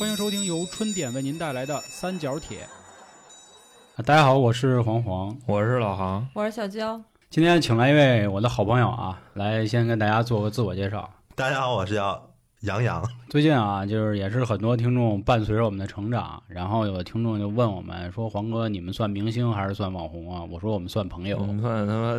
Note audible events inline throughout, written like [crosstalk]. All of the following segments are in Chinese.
欢迎收听由春点为您带来的《三角铁》。大家好，我是黄黄，我是老航，我是小娇。今天请来一位我的好朋友啊，来先跟大家做个自我介绍。大家好，我是叫杨洋。最近啊，就是也是很多听众伴随着我们的成长，然后有的听众就问我们说：“黄哥，你们算明星还是算网红啊？”我说：“我们算朋友，我们算他妈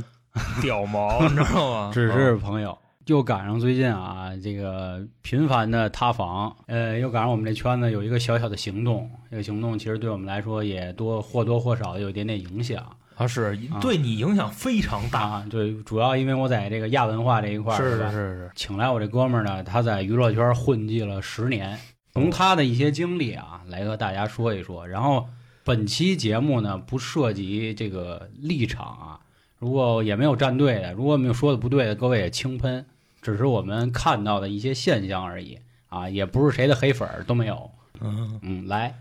屌毛，你知道吗？[laughs] 只是朋友。”又赶上最近啊，这个频繁的塌房，呃，又赶上我们这圈子有一个小小的行动，这个行动其实对我们来说也多或多或少有一点点影响。啊，是对你影响非常大。对，主要因为我在这个亚文化这一块儿，是是是，请来我这哥们儿呢，他在娱乐圈混迹了十年，从他的一些经历啊，来和大家说一说。然后本期节目呢，不涉及这个立场啊，如果也没有站队的，如果没有说的不对的，各位也轻喷。只是我们看到的一些现象而已啊，也不是谁的黑粉儿都没有。嗯嗯，来，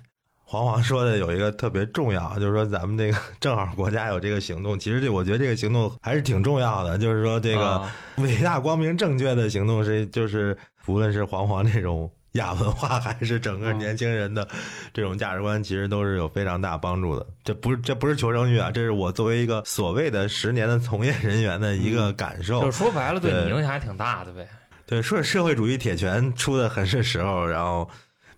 黄黄说的有一个特别重要，就是说咱们这个正好国家有这个行动，其实这我觉得这个行动还是挺重要的，就是说这个伟大、光明、正确的行动是，就是无论是黄黄这种。亚文化还是整个年轻人的这种价值观，其实都是有非常大帮助的。这不是这不是求生欲啊，这是我作为一个所谓的十年的从业人员的一个感受。就说白了，对你影响还挺大的呗。对，说社会主义铁拳出的很是时候，然后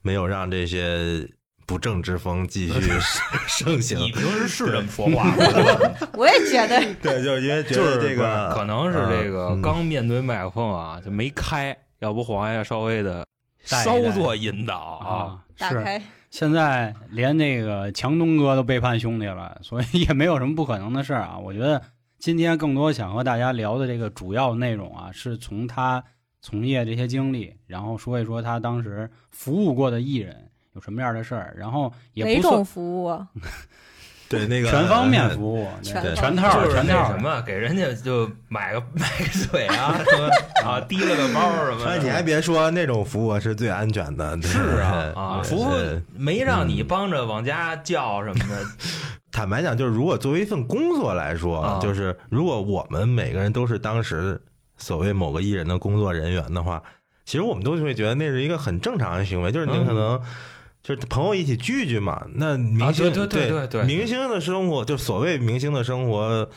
没有让这些不正之风继续 [laughs] 盛行。你平时是这么说话吗？[laughs] 我也觉得。对，就是因为觉得这个可能是这个刚面对麦克风啊，就没开，要不黄爷稍微的。稍作引导啊，打开。现在连那个强东哥都背叛兄弟了，所以也没有什么不可能的事儿啊。我觉得今天更多想和大家聊的这个主要内容啊，是从他从业这些经历，然后说一说他当时服务过的艺人有什么样的事儿，然后也哪种服务？[laughs] 对那个全方面服务，[laughs] 全全套就是那什么，给人家就买个 [laughs] 买个水啊，什么啊，提了个包什么。哎，你还别说，那种服务是最安全的。是啊啊，服务没让你帮着往家叫什么的。[laughs] 坦白讲，就是如果作为一份工作来说，就是如果我们每个人都是当时所谓某个艺人的工作人员的话，其实我们都会觉得那是一个很正常的行为，就是你可能。就是朋友一起聚聚嘛，那明星对对对对，明星的生活就所谓明星的生活，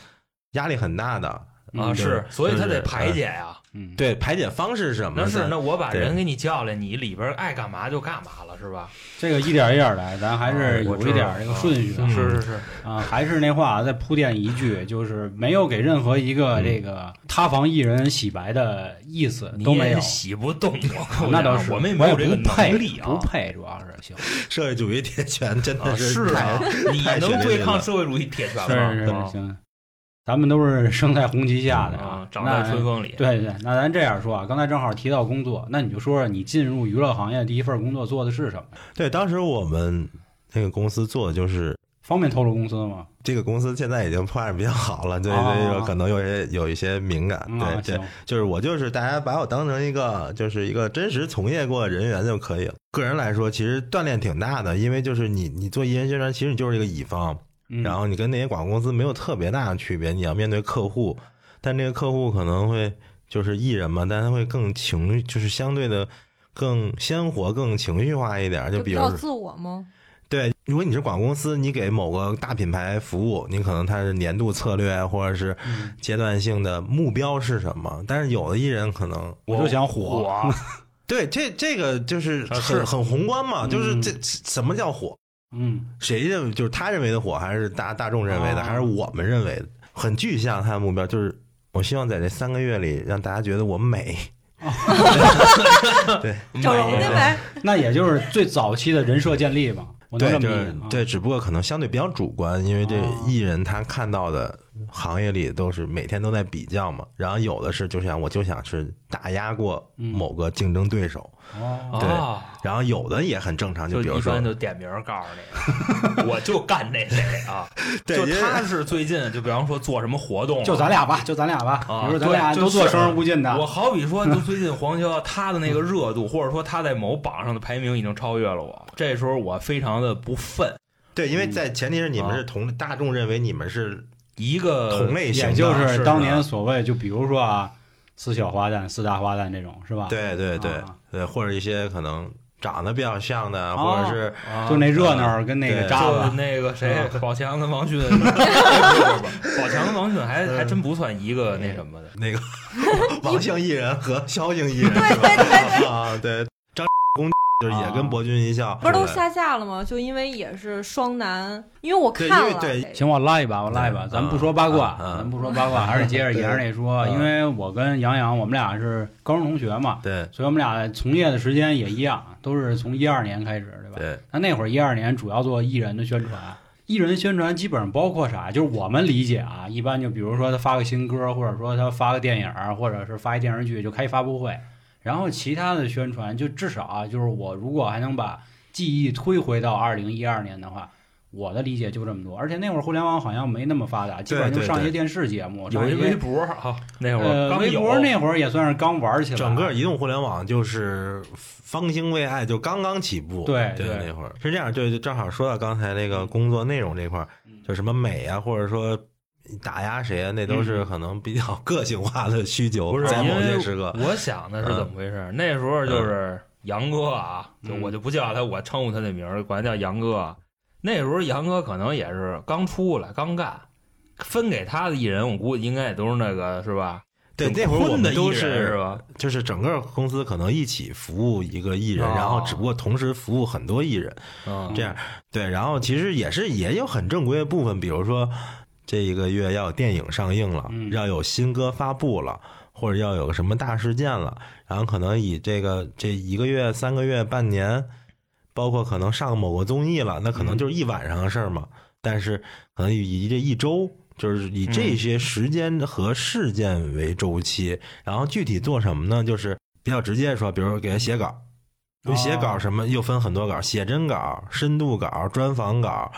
压力很大的啊，是，所以他得排解呀。嗯，对，排解方式是什么？那是那我把人给你叫来，你里边爱干嘛就干嘛了，是吧？这个一点一点来，咱还是有一点这个顺序。是是是啊，还是那话，再铺垫一句，就是没有给任何一个这个塌房艺人洗白的意思，都没有洗不动我。那倒是，我们也没有这个能力啊，不配，主要是行。[laughs] 社会主义铁拳真的是啊，你能对抗社会主义铁拳吗？是是行。咱们都是生在红旗下的啊，长在春风里。对对，那咱这样说啊，刚才正好提到工作，那你就说说你进入娱乐行业第一份工作做的是什么？对，当时我们那个公司做的就是方便透露公司吗？这个公司现在已经发展比较好了，对对，可能有些有一些敏感。对对，就是我就是大家把我当成一个就是一个真实从业过人员就可以了。个人来说，其实锻炼挺大的，因为就是你你做艺人宣传，其实你就是一个乙方。然后你跟那些广告公司没有特别大的区别，你要面对客户，但这个客户可能会就是艺人嘛，但他会更情，就是相对的更鲜活、更情绪化一点。就比如自我吗？对，如果你是广告公司，你给某个大品牌服务，你可能它是年度策略或者是阶段性的目标是什么？但是有的艺人可能我就想火，[laughs] 对，这这个就是很很宏观嘛，就是这什么叫火？嗯，谁认为就是他认为的火，还是大大众认为的，还是我们认为的？很具象，他的目标就是，我希望在这三个月里让大家觉得我美。[laughs] [laughs] 对，[laughs] 整容对呗。那也就是最早期的人设建立嘛。对，对，只不过可能相对比较主观，因为这艺人他看到的行业里都是每天都在比较嘛。然后有的是就想我就想是打压过某个竞争对手。哦，对，然后有的也很正常，就比如说，就点名告诉你，[laughs] 我就干那谁啊？[laughs] 就他是最近，就比方说做什么活动，就咱俩吧，就咱俩吧。比如咱俩都做生人勿近的。我好比说，就最近黄潇他的那个热度，或者说他在某榜上的排名已经超越了我，这时候我非常的不忿。对，因为在前提是你们是同大众认为你们是一个同类型，也就是当年所谓，就比如说啊。四小花旦、四大花旦这种是吧？对对对对，或者一些可能长得比较像的，或者是啊就那热闹跟那个渣子，那个谁，[laughs] 宝强跟王迅，哎不不不宝强跟王迅还还真不算一个那什么的。那个 [laughs] 王姓艺人和萧姓艺人，对对对。啊，对就是也跟博君一笑，不是都下架了吗？就因为也是双男，因为我看了，对行，我拉一把，我拉一把，嗯咱不说八卦，咱不说八卦，还是接着沿着那说，嗯因为我跟杨洋，我们俩是高中同学嘛，对所以我们俩从业的时间也一样，都是从一二年开始，对吧？对那那会儿一二年主要做艺人的宣传，艺人宣传基本上包括啥？就是我们理解啊，一般就比如说他发个新歌，或者说他发个电影，或者是发一电视剧，就开发布会。然后其他的宣传，就至少啊，就是我如果还能把记忆推回到二零一二年的话，我的理解就这么多。而且那会儿互联网好像没那么发达，基本上就上一些电视节目，上有一微博啊，那会儿呃微博那会儿也算是刚玩起来，整个移动互联网就是方兴未艾，就刚刚起步。对，对对。那会儿。是这样，就就正好说到刚才那个工作内容这块儿，就什么美啊，或者说打压谁啊，那都是可能比较个性化的需求，不是因在某些时刻。我想的是怎么回事？那时候就是杨哥啊，我就不叫他，我称呼他那名儿，管他叫杨哥啊。那时候杨哥可能也是刚出来刚干，分给他的艺人，我估计应该也都是那个是吧？对，那会儿我混的都是是吧？就是整个公司可能一起服务一个艺人，哦然后只不过同时服务很多艺人，嗯，这样对。然后其实也是也有很正规的部分，比如说这一个月要有电影上映了，嗯要有新歌发布了，或者要有个什么大事件了，然后可能以这个这一个月、三个月、半年，包括可能上某个综艺了，那可能就是一晚上的事儿嘛。但是可能以这一周。就是以这些时间和事件为周期，然后具体做什么呢？就是比较直接说，比如说给他写稿，因为写稿什么又分很多稿，写真稿、深度稿、专访稿、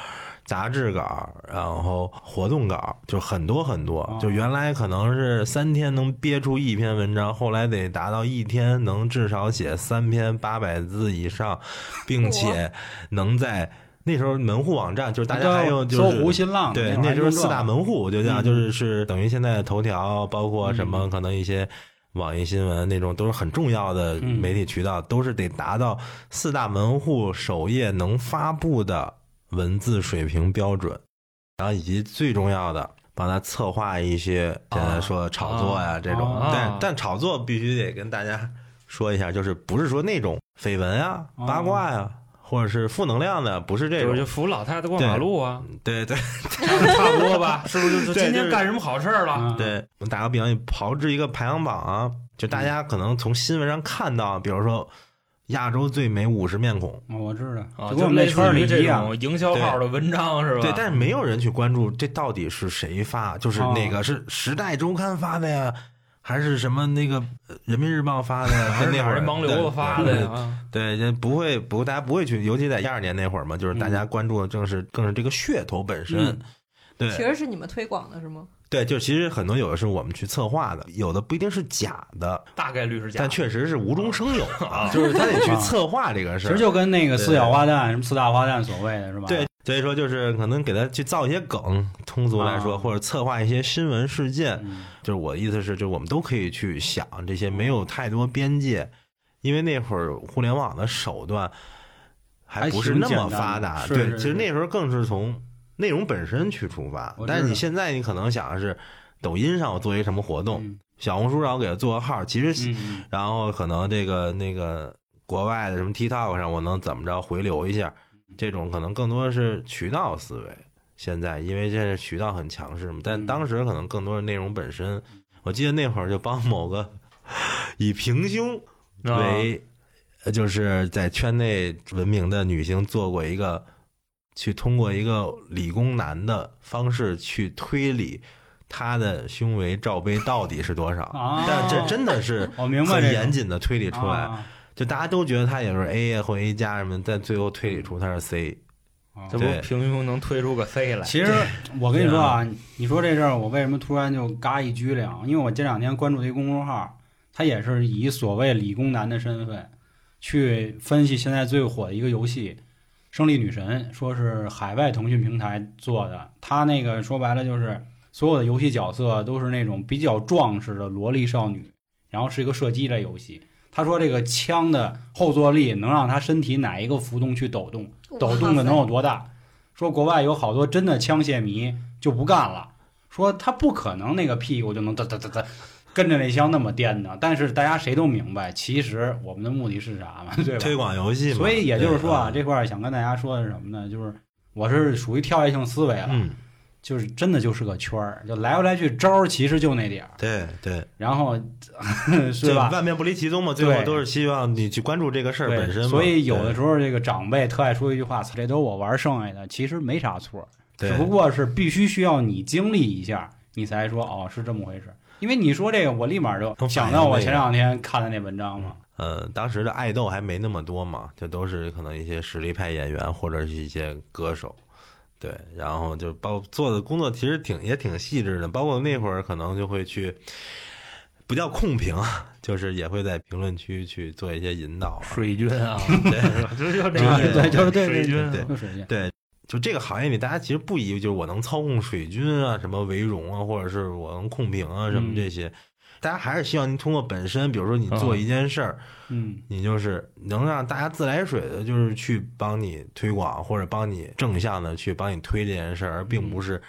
杂志稿，然后活动稿，就很多很多。就原来可能是三天能憋出一篇文章，后来得达到一天能至少写三篇八百字以上，[laughs] 并且能在。那时候门户网站就是大家还用就是搜狐、新浪，对，那那时候四大门户就这样，嗯。就是是等于现在的头条，包括什么嗯。可能一些网易新闻那种，都是很重要的嗯媒体渠道，都是得达到四大门户首页能发布的文字水平标准，然后以及最重要的。帮他策划一些现在说炒作呀、啊这种，啊但但炒作必须得跟大家说一下，就是不是说那种绯闻啊、啊八卦呀、或者是负能量的，不是这种就。扶老太太过马路啊，对对 [laughs] 差不多吧？是不是？就是天干什么好事儿了？嗯，对，我打个比方，你炮制一个排行榜啊，就大家可能从新闻上看到，比如说亚洲最美五十面孔，哦我知道，啊，就跟我们那圈儿里这样。种营销号的文章是吧？对，但是没有人去关注这到底是谁发，就是哦哪个是《时代周刊》发的呀，还是什么那个呃《人民日报》发的呀？[laughs] 还是那会儿哪人盲流子发的呀？对，对，不会不，大家不会去，尤其在一二年那会儿嘛，就是大家关注的正是更是这个噱头本身。嗯对，其实是你们推广的是吗？对，就其实很多有的是我们去策划的，有的不一定是假的，大概率是假的，但确实是无中生有啊，[laughs] 就是他得去策划这个事儿。其实就跟那个四小花旦、什么四大花旦所谓的是吧？对，所以说就是可能给他去造一些梗，通俗来说，啊或者策划一些新闻事件。嗯，就是我的意思是，就我们都可以去想这些，没有太多边界，因为那会儿互联网的手段还不是那么发达。对，其实那时候更是从内容本身去出发。但是你现在你可能想的是，抖音上我做一什么活动，嗯。小红书上我给它做个号，其实嗯然后可能这个那个国外的什么 TikTok 上，我能怎么着回流一下，这种可能更多的是渠道思维。现在因为现在渠道很强势嘛，但嗯。当时可能更多的内容本身，我记得那会儿就帮某个 [laughs] 以平胸啊为，呃就是在圈内闻名的女星做过一个，去通过一个理工男的方式去推理他的胸围罩杯到底是多少。啊，但这真的是我明白很严谨的推理出来，啊就大家都觉得他也是 A 呀或 A 加什么，但最后推理出他是 C。啊这不平庸能推出个 C 来？其实我跟你说啊，你说这事儿，我为什么突然就嘎一居两？因为我这两天关注的一公众号，他也是以所谓理工男的身份去分析现在最火的一个游戏《胜利女神》，说是海外腾讯平台做的。他那个说白了就是所有的游戏角色都是那种比较壮实的萝莉少女，然后是一个射击类游戏。他说这个枪的后坐力能让他身体哪一个浮动去抖动，抖动的能有多大？说国外有好多真的枪械迷就不干了，说他不可能那个屁股就能哒哒哒哒跟着那箱那么颠的。但是大家谁都明白，其实我们的目的是啥嘛？对吧？推广游戏嘛。所以也就是说啊，这块想跟大家说的是什么呢？就是我是属于跳跃性思维了。就是真的就是个圈儿，就来回来去招儿，其实就那点儿。对对，然后 [laughs] 是吧？万变不离其宗嘛，最后都是希望你去关注这个事儿本身。所以有的时候这个长辈特爱说一句话：“这都我玩剩下的。”其实没啥错，只不过是必须需要你经历一下，你才说哦是这么回事。因为你说这个，我立马就想到我前两天看的那文章嘛。呃，当时的爱豆还没那么多嘛，就都是可能一些实力派演员或者是一些歌手。对，然后就包做的工作其实挺也挺细致的，包括那会儿可能就会去，不叫控评，就是也会在评论区去做一些引导。水军啊，对，[laughs] 就是这个，对，就是对水军，对，水军，对，就这个行业里，大家其实不以为就是我能操控水军啊，什么为荣啊，或者是我能控屏啊，什么这些。大家还是希望您通过本身，比如说你做一件事儿，嗯，你就是能让大家自来水的，就是去帮你推广或者帮你正向的去帮你推这件事儿，而并不是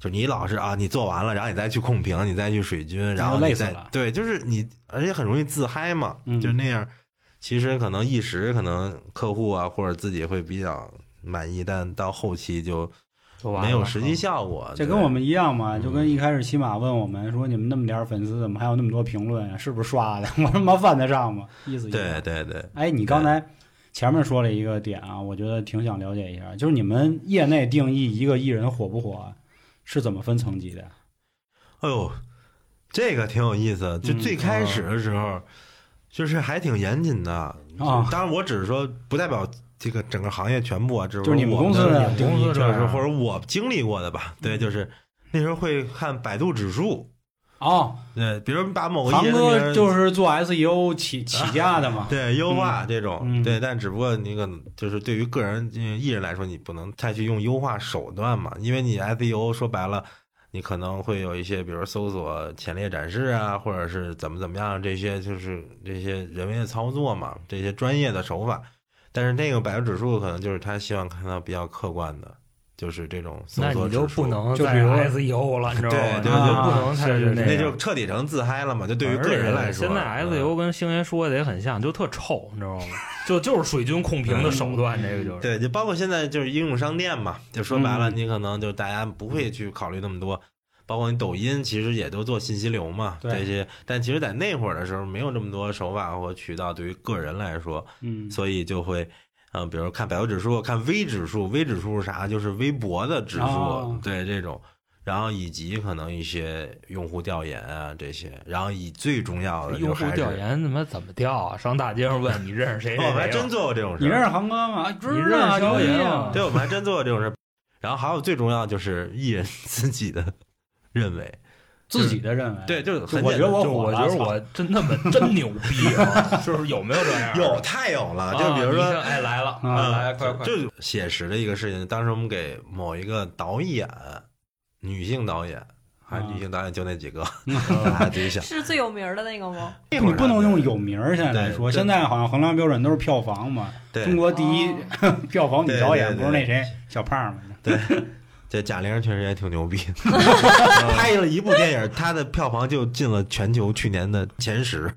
就你老是啊，你做完了，然后你再去控屏，你再去水军，然后你再对，就是你，而且很容易自嗨嘛，就那样，其实可能一时可能客户啊或者自己会比较满意，但到后期就。没有实际效果，这跟我们一样嘛？就跟一开始起码问我们说：“你们那么点粉丝，怎么还有那么多评论呀？是不是刷的？” [laughs] 我他妈犯得上吗？”意思对对对。哎，你刚才前面说了一个点啊，我觉得挺想了解一下，就是你们业内定义一个艺人火不火是怎么分层级的？哎呦，这个挺有意思。就最开始的时候，就是还挺严谨的啊。当然，我只是说不代表。这个整个行业全部啊，就是你们公司的公司就是或者我经历过的吧，对，就是那时候会看百度指数哦，对，比如把某个航哥就是做 SEO 起起家的嘛，[laughs] 对，优化这种，对，但只不过那个就是对于个人艺人来说，你不能太去用优化手段嘛，因为你 SEO 说白了，你可能会有一些，比如搜索前列展示啊，或者是怎么怎么样，这些就是这些人为的操作嘛，这些专业的手法。但是那个百度指数可能就是他希望看到比较客观的，就是这种搜索指数。就不能就比如 SEO 了，你知道吗？对，就不能太那就彻底成自嗨了嘛。就对于个人来说，现在 SEO 跟星爷说的也很像，就特臭，你知道吗？[laughs] 就就是水军控评的手段，这个就是。对，就包括现在就是应用商店嘛，就说白了，你可能就大家不会去考虑那么多。包括你抖音，其实也都做信息流嘛，这些。但其实，在那会儿的时候，没有这么多手法或渠道，对于个人来说，嗯，所以就会，嗯，比如看百度指数，看微指数，微指数是啥？就是微博的指数，对这种。然后以及可能一些用户调研啊这些。然后以最重要的用户调研，他妈怎么调啊？上大街上问你认识谁？[laughs] 我们还真做过这种事。你认识航哥吗？你认识肖爷吗？对，我们还真做过这种事。然后还有最重要就是艺人自己的。认为自己的认为，对，就是我觉得我，我觉得我真那么真牛逼啊！[laughs] 就是有没有这样？有，太有了。就比如说，哎，来了，来，快快！就写实的一个事情。当时我们给某一个导演，女性导演，还女性导演，就那几个，自己想。是最有名的那个吗？你不能用有名现在来说，现在好像衡量标准都是票房嘛。中国第一 [laughs] 票房女导演不是那谁小胖吗？对。[laughs] 这贾玲确实也挺牛逼，[laughs] [laughs] 拍了一部电影，她的票房就进了全球去年的前十，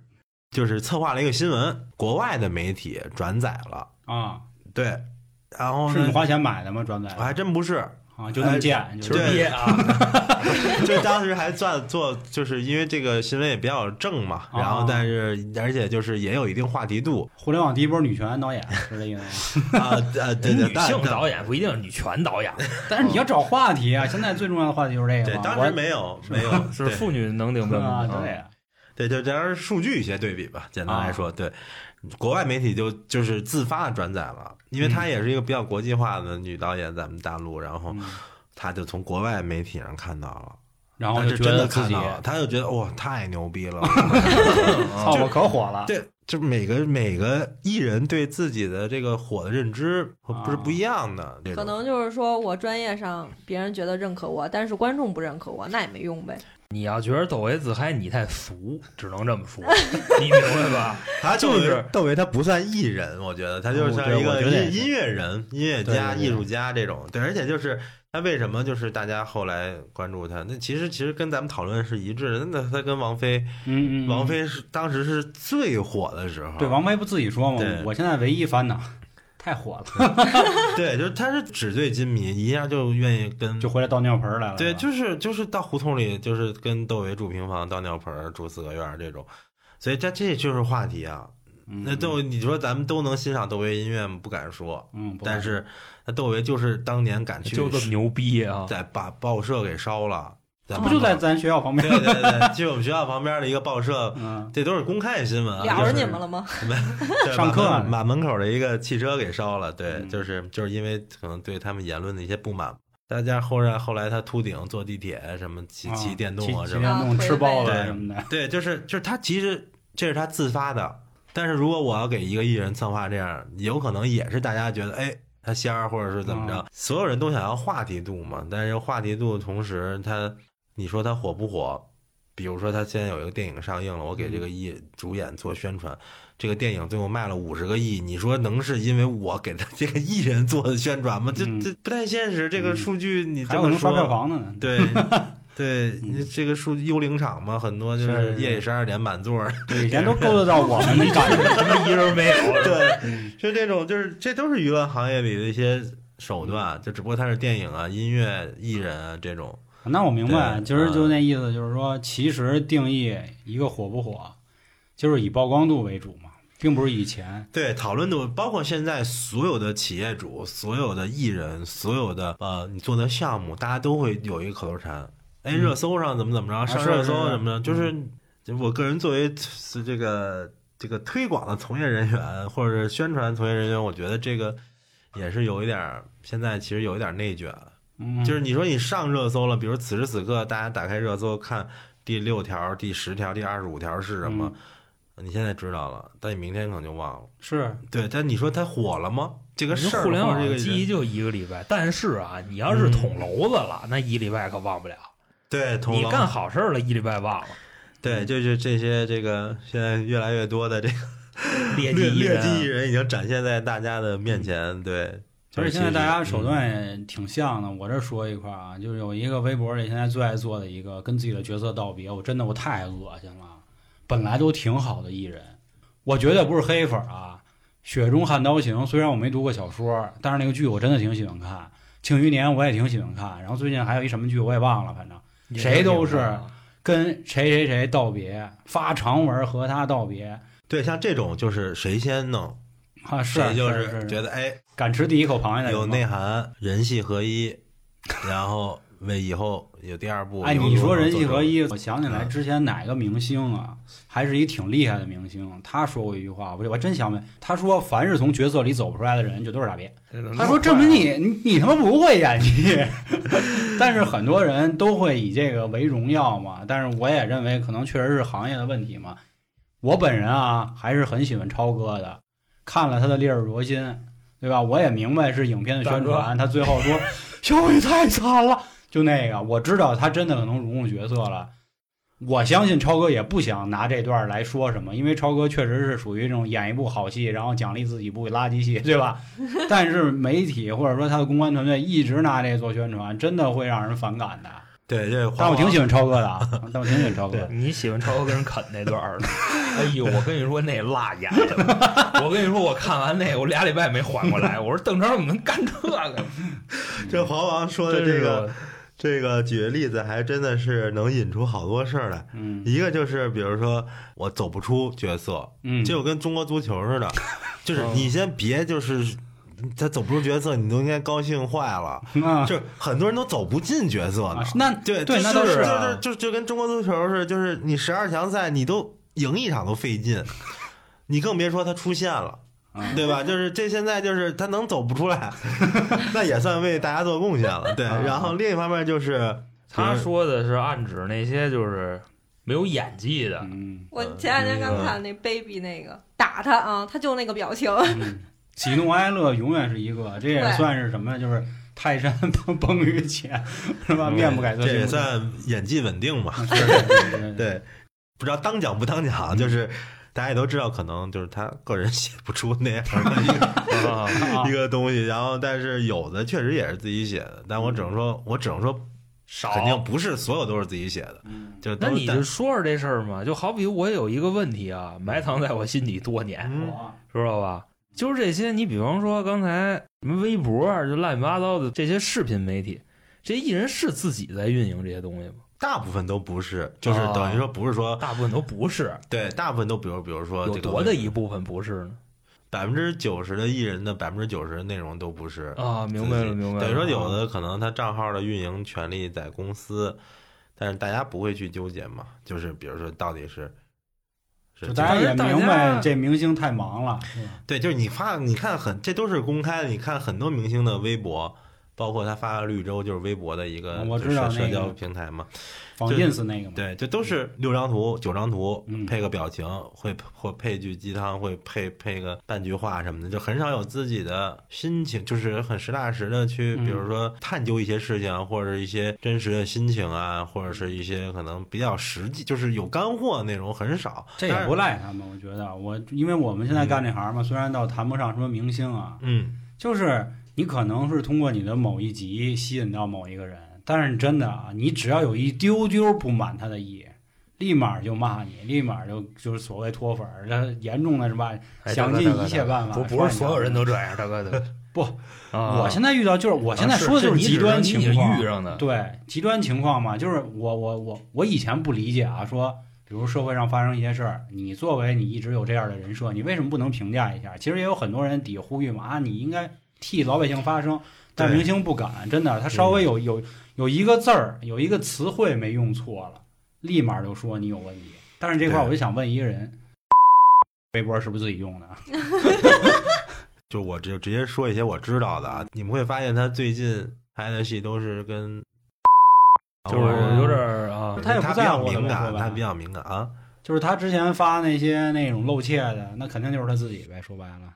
就是策划了一个新闻，国外的媒体转载了啊，对，然后是你花钱买的吗？转载？我还真不是。啊，就那么贱，就是憋啊！[laughs] [laughs] 就当时还算做，就是因为这个新闻也比较正嘛，然后但是而且就是也有一定话题度。互联网第一波女权导演是这意思吗？啊呃，对对，女性导演不一定是女权导演，[laughs] 但是你要找话题啊！现在最重要的话题就是这个。对，当时没有没有，是妇女能顶分吗？对，对，就这样数据一些对比吧。简单来说，对，国外媒体就就是自发的转载了。因为她也是一个比较国际化的女导演，咱们大陆，然后她就从国外媒体上看到了，然后就真的看到了，她就觉得哇，太牛逼了，[laughs] 操，我可火了。[laughs] 对，就每个每个艺人对自己的这个火的认知不是不一样的，可能就是说我专业上别人觉得认可我，但是观众不认可我，那也没用呗。你要觉得窦唯自嗨，你太俗，只能这么说，[laughs] 你明白吧？他就是窦唯，他不算艺人，我觉得他就像一个音音乐人、音乐家、艺术家这种。对，而且就是他为什么就是大家后来关注他？那其实其实跟咱们讨论是一致的。那他跟王菲，嗯嗯，王菲是当时是最火的时候。对，王菲不自己说吗？我现在唯一烦恼。太火了，[laughs] 对，就是他是纸醉金迷，一下就愿意跟就回来倒尿盆来了。对，就是就是到胡同里，就是跟窦唯住平房、倒尿盆、住四合院这种，所以这这就是话题啊。那窦，你说咱们都能欣赏窦唯音乐吗？不敢说，嗯，但是那窦唯就是当年敢去，就这么牛逼啊，在把报社给烧了。不就在咱学校旁边？对对对，就我们学校旁边的一个报社，这都是公开新闻啊。聊着你们了吗？[laughs] 上课把门口的一个汽车给烧了。对，就是就是因为可能对他们言论的一些不满，大家后来后来他秃顶坐地铁什么骑骑电动啊什么吃包子什么的。对，就是就是他其实这是他自发的，但是如果我要给一个艺人策划这样，有可能也是大家觉得哎他仙儿或者是怎么着，所有人都想要话题度嘛，但是话题度同时他。你说他火不火？比如说他现在有一个电影上映了，我给这个艺主演做宣传，这个电影最后卖了五十个亿，你说能是因为我给他 [laughs] 这个艺人做的宣传吗？这这不太现实。这个数据你这么说，刷票房呢？对 [laughs] 对，你这个数幽灵场嘛，很多就是夜里十二点满座，以前都够得到我们的感觉，什么一人没有。[laughs] 对，就这种，就是这都是娱乐行业里的一些手段，就只不过它是电影啊、音乐、艺人啊这种。那我明白，其实就那意思，就是说，其实定义一个火不火，就是以曝光度为主嘛，并不是以前。对，讨论度包括现在所有的企业主、所有的艺人、所有的呃，你做的项目，大家都会有一个口头禅，哎，热搜上怎么怎么着，上热搜怎么的，就是我个人作为这个这个推广的从业人员，或者是宣传从业人员，我觉得这个也是有一点，现在其实有一点内卷。就是你说你上热搜了，比如此时此刻大家打开热搜看第六条、第十条、第二十五条是什么，你现在知道了，但你明天可能就忘了。是对，但你说它火了吗？这个事儿，互联网这个记忆就一个礼拜，但是啊，你要是捅娄子了，那一礼拜可忘不了。对，你干好事了，一礼拜忘了。对，就是这些这个现在越来越多的这个劣迹艺人已经展现在大家的面前，对。其实现在大家手段也挺像的，我这说一块儿啊，就是有一个微博里现在最爱做的一个跟自己的角色道别，我真的我太恶心了。本来都挺好的艺人，我绝对不是黑粉啊。雪中悍刀行虽然我没读过小说，但是那个剧我真的挺喜欢看。《庆余年》我也挺喜欢看，然后最近还有一什么剧我也忘了，反正谁都是跟谁谁谁道别，发长文和他道别。对，像这种就是谁先弄。啊，是就是觉得哎，敢吃第一口螃蟹有内涵，人戏合一，[laughs] 然后为以后有第二部。哎，你说人戏合一，我想起来之前哪个明星啊，还是一挺厉害的明星，他说过一句话，我我真想问，他说凡是从角色里走不出来的人，就都是傻逼。他说证明你你你他妈不会演戏，[laughs] 但是很多人都会以这个为荣耀嘛。但是我也认为可能确实是行业的问题嘛。我本人啊还是很喜欢超哥的。看了他的《烈日灼心》，对吧？我也明白是影片的宣传。他最后说：[laughs] “小雨太惨了。”就那个，我知道他真的可能融入角色了。我相信超哥也不想拿这段来说什么，因为超哥确实是属于这种演一部好戏，然后奖励自己部垃圾戏，对吧？[laughs] 但是媒体或者说他的公关团队一直拿这做宣传，真的会让人反感的。对，这但我挺喜欢超哥的啊，但我挺喜欢超哥。你喜欢超哥跟人啃那段儿？[laughs] 哎呦，我跟你说那辣眼睛！我跟你说，我看完那个，我俩礼拜没缓过来。我说邓超怎么能干这个？[laughs] 这黄王说的这个，这个举的例子还真的是能引出好多事儿来。嗯，一个就是比如说我走不出角色，嗯，就跟中国足球似的，[laughs] 就是你先别就是。他走不出角色，你都应该高兴坏了。就很多人都走不进角色呢。那对对，那都是就就就跟中国足球似的，就是你十二强赛你都赢一场都费劲，你更别说他出现了，[laughs] 对吧？就是这现在就是他能走不出来，[laughs] 那也算为大家做贡献了。对，然后另一方面就是他说的是暗指那些就是没有演技的。我前两天刚看那 baby 那个打他啊，他就那个表情。[laughs] 喜怒哀乐永远是一个，[laughs] 这也算是什么？就是泰山 [laughs] 崩崩于前，是吧？面不改色，这也算演技稳定嘛？[laughs] 对，不知道当讲不当讲，就是大家也都知道，可能就是他个人写不出那样的一个一个东西。然后，但是有的确实也是自己写的，但我只能说，我只能说。少肯定不是所有都是自己写的，就那你就说说这事儿嘛。就好比我有一个问题啊，埋藏在我心底多年，知道吧？就是这些，你比方说刚才什么微博就乱七八糟的这些视频媒体，这艺人是自己在运营这些东西吗？大部分都不是，就是等于说不是说大部分都不是，对，大部分都比如比如说有多的一部分不是呢？百分之九十的艺人的百分之九十的内容都不是啊，明白了，明白了。等于说有的可能他账号的运营权利在公司，但是大家不会去纠结嘛。就是比如说到底是，是大家也明白这明星太忙了，对，就是你发你看很这都是公开的，你看很多明星的微博。包括他发绿洲，就是微博的一个社交平台嘛，仿 ins 那个嘛，对，就都是六张图、九张图，配个表情，会或配句鸡汤，会配配个半句话什么的，就很少有自己的心情，就是很实打实的去，比如说探究一些事情，或者一些真实的心情啊，或者是一些可能比较实际，就是有干货的内容很少。这也不赖他们，我觉得我，因为我们现在干这行嘛，虽然倒谈不上什么明星啊，嗯，就是。你可能是通过你的某一集吸引到某一个人，但是真的啊，你只要有一丢丢不满他的意，立马就骂你，立马就就是所谓脱粉儿，这严重的是吧？想尽一切办法。不不是所有人都这样，大哥的 [laughs] 不，我现在遇到就是我现在说的就是极端情况，遇上的对极端情况嘛，就是我我我我以前不理解啊，说比如社会上发生一些事儿，你作为你一直有这样的人设，你为什么不能评价一下？其实也有很多人底下呼吁嘛，啊，你应该。替老百姓发声，但明星不敢，真的，他稍微有有有一个字儿，有一个词汇没用错了，立马就说你有问题。但是这块我就想问一个人，微博是不是自己用的？[laughs] 就我就直接说一些我知道的啊，你们会发现他最近拍的戏都是跟，[laughs] 就是有点啊，他也不在乎敏感，他比较敏感啊，就是他之前发那些那种露怯的，那肯定就是他自己呗，说白了。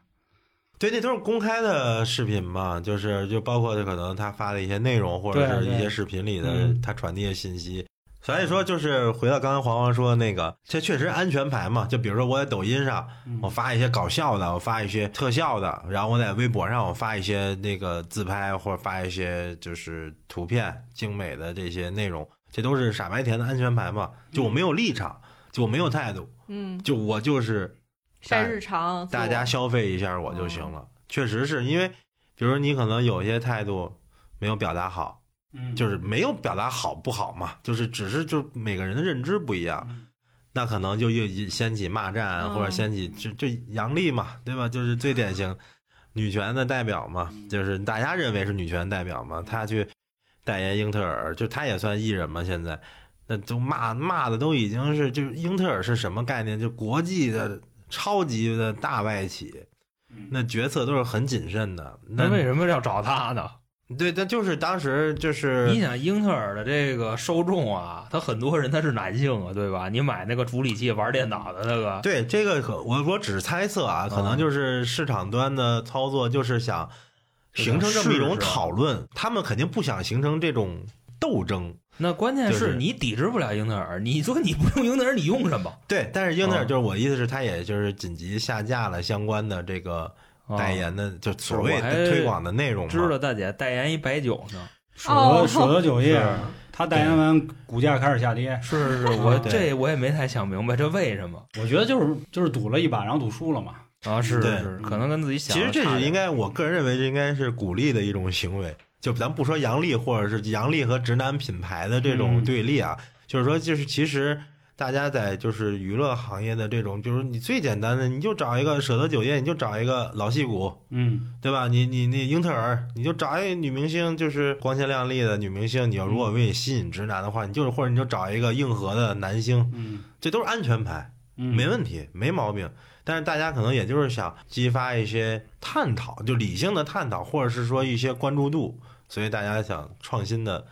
对，那都是公开的视频嘛，就是就包括可能他发的一些内容，或者是一些视频里的他传递的信息。所以说，就是回到刚才黄黄说的那个，这确实安全牌嘛。就比如说我在抖音上，我发一些搞笑的，我发一些特效的，然后我在微博上我发一些那个自拍，或者发一些就是图片精美的这些内容，这都是傻白甜的安全牌嘛。就我没有立场，就我没有态度，嗯，就我就是。晒日常，大家消费一下我就行了。确实是因为，比如你可能有些态度没有表达好，嗯，就是没有表达好不好嘛，就是只是就每个人的认知不一样，那可能就又掀起骂战，或者掀起就就杨笠嘛，对吧？就是最典型女权的代表嘛，就是大家认为是女权代表嘛，她去代言英特尔，就她也算艺人嘛，现在那都骂骂的都已经是就是英特尔是什么概念？就国际的。超级的大外企，那决策都是很谨慎的。那为什么要找他呢？对，他就是当时就是你想英特尔的这个受众啊，他很多人他是男性啊，对吧？你买那个处理器玩电脑的那个，对这个可我我只是猜测啊，可能就是市场端的操作，就是想形成这么一种讨论，他们肯定不想形成这种斗争。那关键是你抵制不了英特尔，你说你不用英特尔，你用什么？[laughs] 对，但是英特尔就是我意思是，他也就是紧急下架了相关的这个代言的，就所谓的推广的内容。知道大姐代言一白酒呢，舍得舍得酒业，他代言完股价开始下跌。是是是，[laughs] 我这我也没太想明白这为什么。我觉得就是就是赌了一把，然后赌输了嘛。啊，是是，可能跟自己想。其实这是应该，我个人认为这应该是鼓励的一种行为。就咱不说阳历，或者是阳历和直男品牌的这种对立啊，就是说，就是其实大家在就是娱乐行业的这种，比如你最简单的，你就找一个舍得酒业，你就找一个老戏骨，嗯，对吧？你你你英特尔，你就找一个女明星，就是光鲜亮丽的女明星。你要如果为你吸引直男的话，你就是或者你就找一个硬核的男星，嗯，这都是安全牌，没问题，没毛病。但是大家可能也就是想激发一些探讨，就理性的探讨，或者是说一些关注度。所以大家想创新的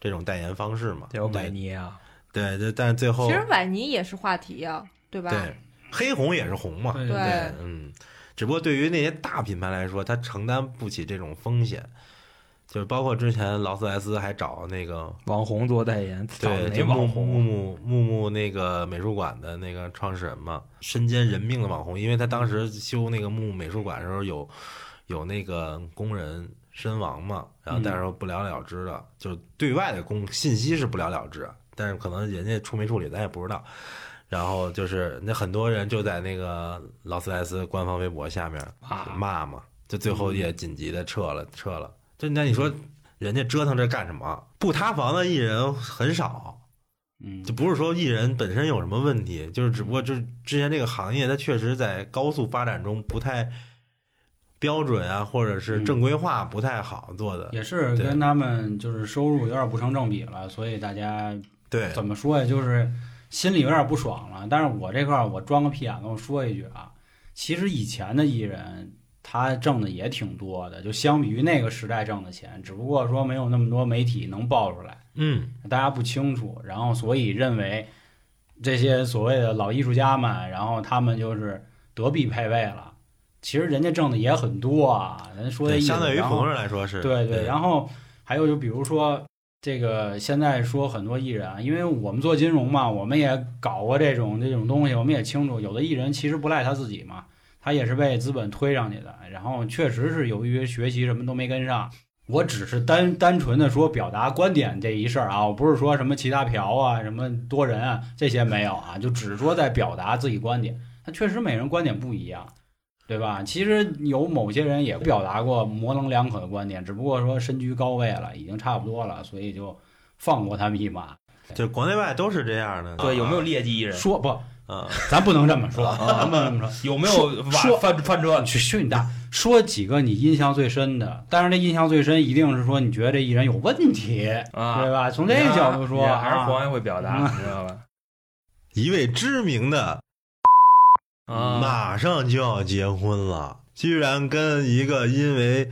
这种代言方式嘛？有崴泥啊，对对，但最后其实崴泥也是话题啊，对吧？对，黑红也是红嘛，对，嗯，只不过对于那些大品牌来说，它承担不起这种风险。就是包括之前劳斯莱斯还找那个网红做代言，对，就木木木木木那个美术馆的那个创始人嘛，身兼人命的网红，因为他当时修那个木木美术馆的时候有有那个工人身亡嘛，然后但是不了了之的，就对外的公信息是不了了之，但是可能人家处没处理咱也不知道。然后就是那很多人就在那个劳斯莱斯官方微博下面骂嘛，就最后也紧急的撤了撤了。就那你说，人家折腾这干什么？不塌房的艺人很少，嗯，就不是说艺人本身有什么问题，就是只不过就是之前这个行业它确实在高速发展中不太标准啊，或者是正规化不太好做的，也是跟他们就是收入有点不成正比了，所以大家对怎么说呀，就是心里有点不爽了。但是我这块我装个屁眼子，我说一句啊，其实以前的艺人。他挣的也挺多的，就相比于那个时代挣的钱，只不过说没有那么多媒体能爆出来，嗯，大家不清楚，然后所以认为这些所谓的老艺术家们，然后他们就是德必配位了。其实人家挣的也很多啊，咱说的相对于普通人来说是对对。然后还有就比如说这个现在说很多艺人啊，因为我们做金融嘛，我们也搞过这种这种东西，我们也清楚，有的艺人其实不赖他自己嘛。他也是被资本推上去的，然后确实是由于学习什么都没跟上。我只是单单纯的说表达观点这一事儿啊，我不是说什么其他嫖啊、什么多人啊这些没有啊，就只是说在表达自己观点。他确实每人观点不一样，对吧？其实有某些人也表达过模棱两可的观点，只不过说身居高位了，已经差不多了，所以就放过他们一马。就国内外都是这样的。对，有没有劣迹艺人？说不。啊，咱不能这么说，咱不能这么说。[laughs] 有没有说翻翻车？去训大，说几个你印象最深的。但是这印象最深，一定是说你觉得这艺人有问题啊，对吧？从这个角度说，还是黄爷会表达，你知道吧？[laughs] 一位知名的啊，马上就要结婚了，居然跟一个因为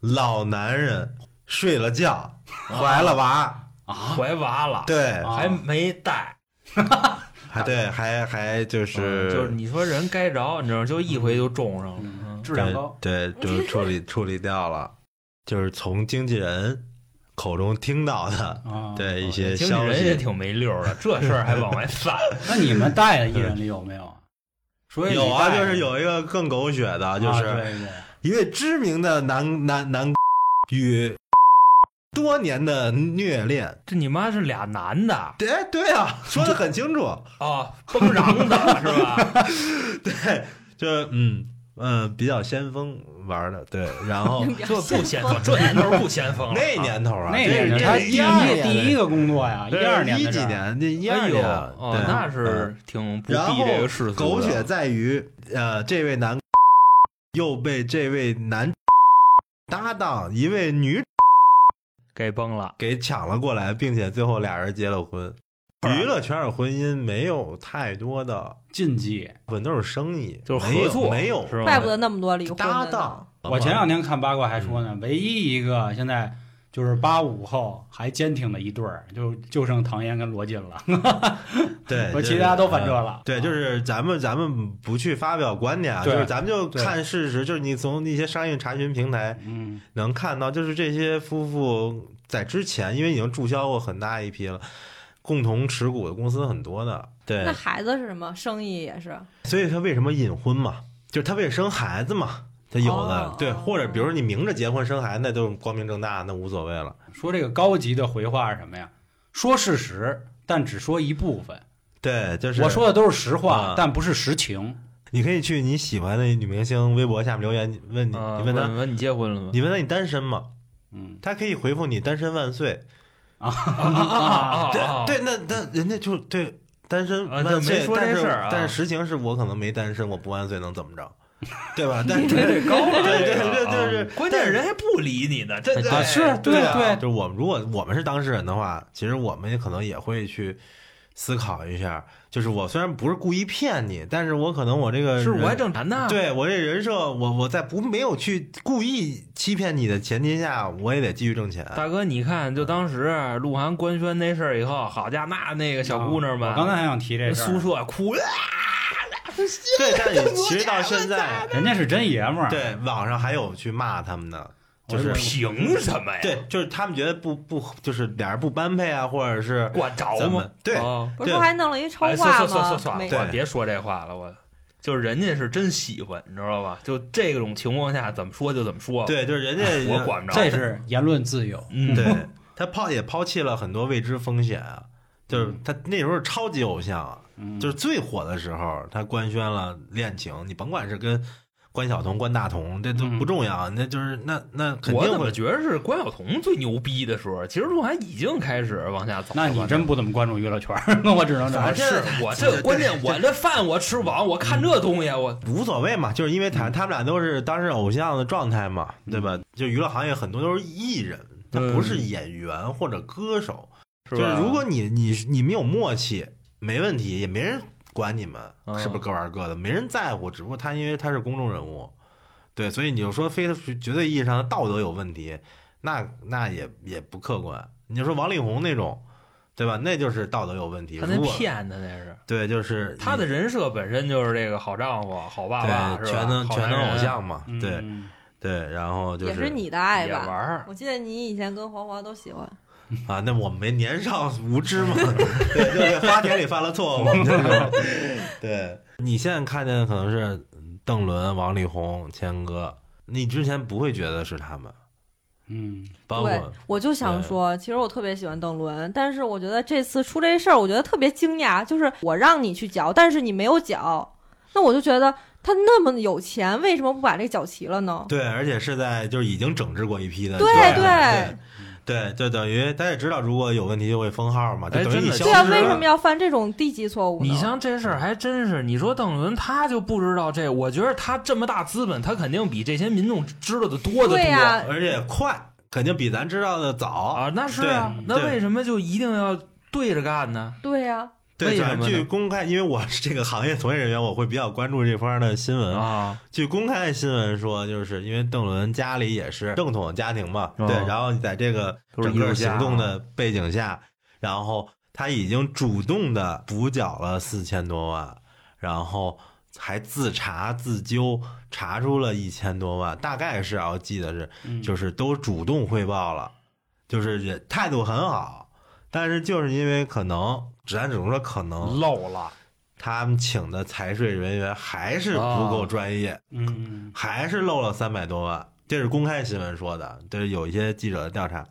老男人睡了觉，怀了娃。啊，怀娃了，对，还没带。[laughs] 还对，还还就是就是你说人该着，你知道就一回就中上了，质量高，对，就处理 [laughs] 处理掉了。就是从经纪人口中听到的，对一些经纪人也挺没溜的，这事儿还往外散。[laughs] 那你们带的艺人里有没有？说有啊，就是有一个更狗血的，就是一位知名的男男男与。多年的虐恋，这你妈是俩男的？对对啊，说的很清楚啊，[laughs] 崩瓤的是吧？[laughs] 对，就嗯嗯，比较先锋玩的，对，然后 [laughs] 这不先锋，这年头不先锋，[laughs] 那年头啊，那年头他一二第一个工作呀，一二年一几年，那一二年，哦，那是挺不避这个世俗狗血在于，呃，这位男又被这位男搭档一位女。给崩了，给抢了过来，并且最后俩人结了婚。娱乐圈的婚姻没有太多的禁忌，本都是生意，就是合作，没有，是吧？怪不得那么多离婚搭档。我前两天看八卦还说呢，唯一一个现在就是八五后还坚挺的一对儿，就就剩唐嫣跟罗晋了。对，[laughs] 我其他都翻车了。对，就是咱们咱们不去发表观点啊，就是咱们就看事实，就是你从那些商业查询平台，嗯，能看到，就是这些夫妇在之前，因为已经注销过很大一批了。共同持股的公司很多的，对。那孩子是什么？生意也是。所以他为什么隐婚嘛？就是他为了生孩子嘛。他有的对，或者比如说你明着结婚生孩子，那都光明正大，那无所谓了。说这个高级的回话是什么呀？说事实，但只说一部分。对，就是我说的都是实话，但不是实情。你可以去你喜欢的女明星微博下面留言，问你，你问他，问你结婚了吗？你问他你单身吗？嗯，他可以回复你单身万岁。啊，对对，那那人家就对单身万岁，但是但是实情是我可能没单身，我不万岁能怎么着？[laughs] 对吧？但是这高了，对对对，就是关键人还不理你呢，这是对对，就是我们如果我们是当事人的话，其实我们也可能也会去。思考一下，就是我虽然不是故意骗你，但是我可能我这个是我还正常呢。对我这人设，我我在不没有去故意欺骗你的前提下，我也得继续挣钱。大哥，你看，就当时鹿晗官宣那事儿以后，好家伙，那那个小姑娘们，我刚才还想提这事儿，宿舍哭啊。对，但你 [laughs] 其实到现在，人家是真爷们儿。对，网上还有去骂他们的。就是凭什么呀？对，就是他们觉得不不，就是俩人不般配啊，或者是管着吗？对，不是还弄了一超话吗？算算算算，我别说这话了，我就是人家是真喜欢，你知道吧？就这种情况下，怎么说就怎么说。对，就是人家我管不着，这是言论自由。[laughs] 嗯，对他抛也抛弃了很多未知风险啊，就是他那时候是超级偶像啊，就是最火的时候，他官宣了恋情，你甭管是跟。关晓彤、关大同，这都不重要，那就是那那肯定。我怎么觉得是关晓彤最牛逼的时候？其实鹿晗已经开始往下走。那你真不怎么关注娱乐圈？[laughs] 那我只能这么说。我这关键，我这饭我吃不饱，我看这东西我无所谓嘛，就是因为他他们俩都是当时偶像的状态嘛，对吧？就娱乐行业很多都是艺人，他不是演员或者歌手。就是如果你你你们有默契，没问题，也没人。管你们是不是各玩各的，没人在乎。只不过他因为他是公众人物，对，所以你就说非绝对意义上的道德有问题，那那也也不客观。你就说王力宏那种，对吧？那就是道德有问题。他那骗的那是，对，就是他的人设本身就是这个好丈夫、好爸爸，全能全能偶像嘛。对对，然后就是也是你的爱吧？玩我记得你以前跟黄华都喜欢。啊，那我们没年少无知嘛，对 [laughs] 对，花田里犯了错误。[laughs] 对，你现在看见可能是邓伦、王力宏、谦哥，你之前不会觉得是他们，嗯，包括我就想说，其实我特别喜欢邓伦，但是我觉得这次出这事儿，我觉得特别惊讶，就是我让你去缴，但是你没有缴，那我就觉得他那么有钱，为什么不把这缴齐了呢？对，而且是在就是已经整治过一批的，对对。对，就等于他也知道，如果有问题就会封号嘛，就等于对啊，为什么要犯这种低级错误？你像这事儿还真是，你说邓伦他就不知道这，我觉得他这么大资本，他肯定比这些民众知道的多得多，而且快，肯定比咱知道的早啊。那是啊，那为什么就一定要对着干呢？对呀。对，据公开，因为我是这个行业从业人员，我会比较关注这方面的新闻啊。据公开的新闻说，就是因为邓伦家里也是正统家庭嘛，对，然后在这个整个行动的背景下，然后他已经主动的补缴了四千多万，然后还自查自纠，查出了一千多万，大概是啊，我记得是，就是都主动汇报了，就是也态度很好，但是就是因为可能。咱只能说可能漏了，他们请的财税人员还是不够专业，嗯，还是漏了三百多万，这是公开新闻说的，这是有一些记者的调查，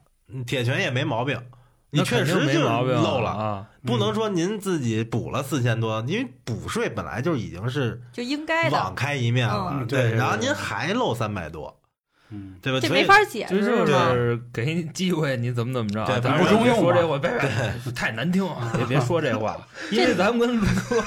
铁拳也没毛病，你确实就是漏了啊，不能说您自己补了四千多，因为补税本来就已经是就应该的网开一面了，对，然后您还漏三百多。嗯，对吧？这没法解释，就是给你机会，你怎么怎么着？对，不中用。说这话，别别，太难听啊！[laughs] 别别说这话，[laughs] 因为咱们跟伦哥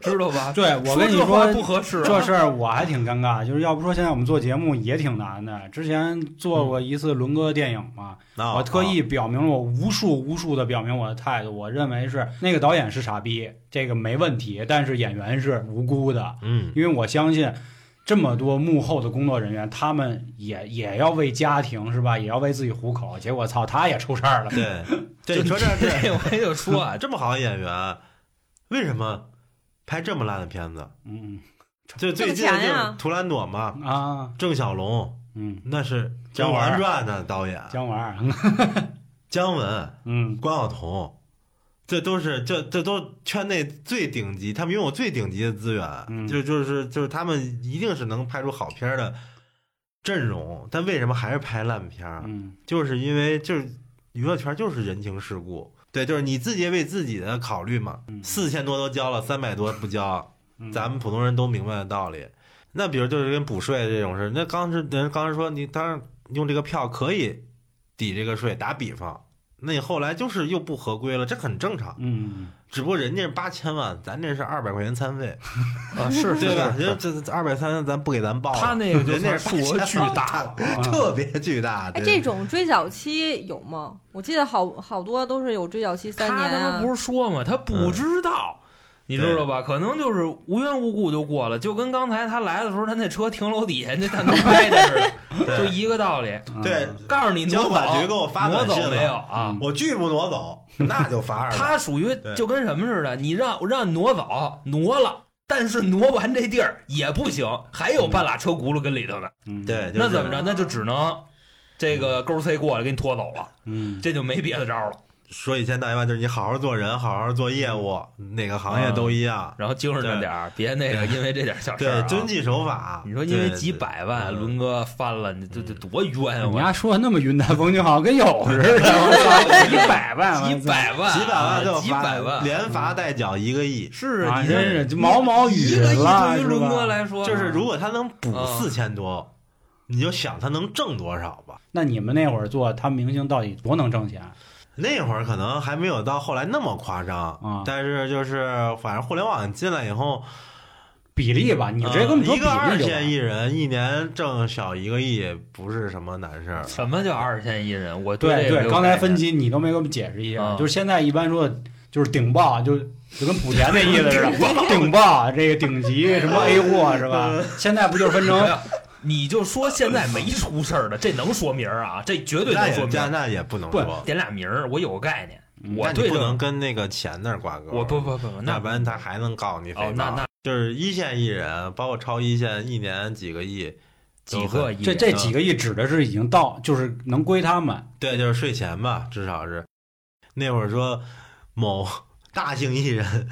[laughs] 知道吧？对，我跟你说不合适。这事儿我还挺尴尬，就是要不说现在我们做节目也挺难的。之前做过一次伦哥电影嘛，我特意表明了我无数无数的表明我的态度，我认为是那个导演是傻逼，这个没问题，但是演员是无辜的。嗯，因为我相信。这么多幕后的工作人员，他们也也要为家庭是吧？也要为自己糊口。结果操，他也出事儿了。对，[laughs] [laughs] 对，说这这，我就说啊，[laughs] 这么好的演员，为什么拍这么烂的片子？嗯，就最近就是《图兰朵》嘛啊，郑晓龙，嗯，那是《甄嬛传》的导演，姜文，姜文，嗯，关晓彤。这都是这这都圈内最顶级，他们拥有最顶级的资源，就就是就是他们一定是能拍出好片的阵容，但为什么还是拍烂片儿？嗯，就是因为就是娱乐圈就是人情世故，对，就是你自己为自己的考虑嘛。四千多都交了，三百多不交，咱们普通人都明白的道理。那比如就是跟补税这种事，那刚是人刚才说你当然用这个票可以抵这个税，打比方。那你后来就是又不合规了，这很正常。嗯，只不过人家是八千万，咱这是二百块钱餐费 [laughs] 啊，是对吧？人这二百三千咱不给咱报，他那个人家数额巨大，特别巨大。哎，这种追缴期有吗？我记得好好多都是有追缴期三年啊。他不是说吗？他不知道。你知道吧？可能就是无缘无故就过了，就跟刚才他来的时候，他那车停楼底下那探头拍的似的，就一个道理。对，告诉你交管局给我发挪走没有啊？我拒不挪走，那就罚。[laughs] 他属于就跟什么似的，你让让挪走，挪了，但是挪完这地儿也不行，还有半拉车轱辘跟里头呢。对，那怎么着？那就只能这个勾 C 过来给你拖走了，嗯，这就没别的招了。说一千道一万，就是你好好做人，好好做业务，哪个行业都一样。然后精神着点儿，别那个因为这点小 [laughs] 事对，遵纪守法。你说因为几百万，伦哥翻了，你这这多冤啊！你丫说的那么云淡风轻，好像跟有似的。[laughs] 几百万，几百万，几百万就几百万，连罚带缴一个亿。是啊，真是毛毛雨了。对于伦哥来说，就是如果他能补四千多，你就想他能挣多少吧。那你们那会儿做他明星到底多能挣钱？那会儿可能还没有到后来那么夸张啊，但是就是反正互联网进来以后，比例吧，你这跟一个二线艺人一年挣小一个亿不是什么难事儿。什么叫二线艺人？我对对，刚才分析你都没给我们解释一下，就是现在一般说就是顶爆，就就跟莆田那意思似的，顶爆这个顶级什么 A 货是吧？现在不就是分成？[laughs] 你就说现在没出事儿的，这能说明儿啊？这绝对能说名儿。那也不能说点俩名儿，我有个概念。我对不能跟那个钱那儿挂钩。我不不不，那不然他还能告你。哦，那那就是一线艺人，包括超一线，一年几个亿，几个亿。这这几个亿指的是已经到，就是能归他们。对，就是税前吧，至少是。那会儿说某。大型艺人，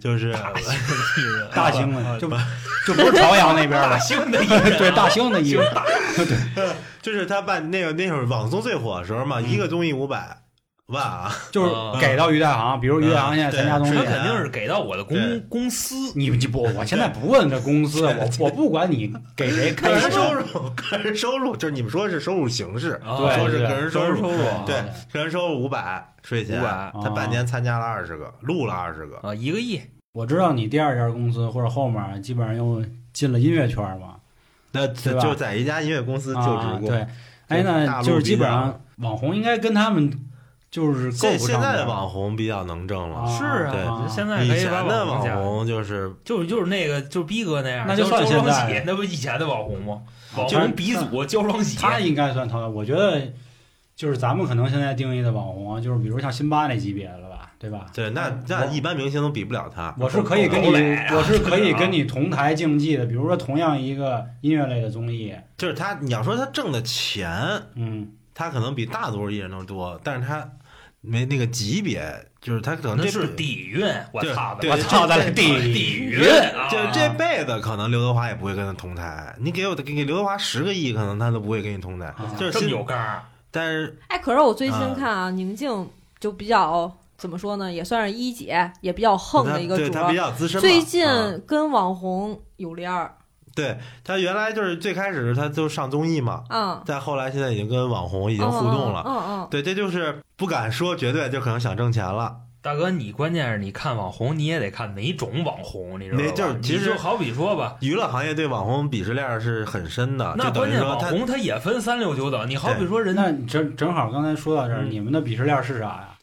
就是。大型艺人，[laughs] 大型的，[laughs] 就 [laughs] 就不是朝阳那边的，大型的艺人，对，大兴的艺人，对，就是他办那个那会儿网综最火的时候嘛，一个综艺五百万 [laughs] 啊，就是给到于大行，比如于大行现在参加综艺，他肯定是给到我的公公司，你不，我现在不问这公司，我我不管你给谁 [laughs] 开收入，个人收入就是你们说是收入形式，对，说是个人收入，入，对，个人收入五百。税前，他半年参加了二十个，录了二十个啊，一个亿。我知道你第二家公司或者后面基本上又进了音乐圈嘛，那就在一家音乐公司就职过。对，哎，那就是基本上网红应该跟他们就是现现在的网红比较能挣了，是啊，现在以前的网红就是就是就是那个就是逼哥那样，那就算现在，那不以前的网红吗？网红鼻祖胶双喜，他应该算他，我觉得。就是咱们可能现在定义的网红啊，就是比如像辛巴那级别的了吧，对吧？对，那那一般明星都比不了他。我是可以跟你，我是可以 [laughs] 跟你同台竞技的。比如说同样一个音乐类的综艺，就是他，你要说他挣的钱，嗯，他可能比大多数艺人都多，但是他没那个级别，就是他可能这是底蕴。我操的，我操的底底蕴，就是这辈子可能刘德华也不会跟他同台。你给我给刘德华十个亿，可能他都不会跟你同台。就是这么有刚。但是，哎，可是我最近看啊，宁静就比较怎么说呢，也算是一姐，也比较横的一个主播，比较资深。最近跟网红有联儿。对他原来就是最开始他就上综艺嘛，嗯，再后来现在已经跟网红已经互动了，嗯嗯，对，这就是不敢说绝对，就可能想挣钱了。大哥，你关键是你看网红，你也得看哪种网红，你知道吧？就是其实就好比说吧，娱乐行业对网红鄙视链是很深的。那关键网红他也分三六九等。你好比说人，那正正好刚才说到这儿，你们的鄙视链是啥呀？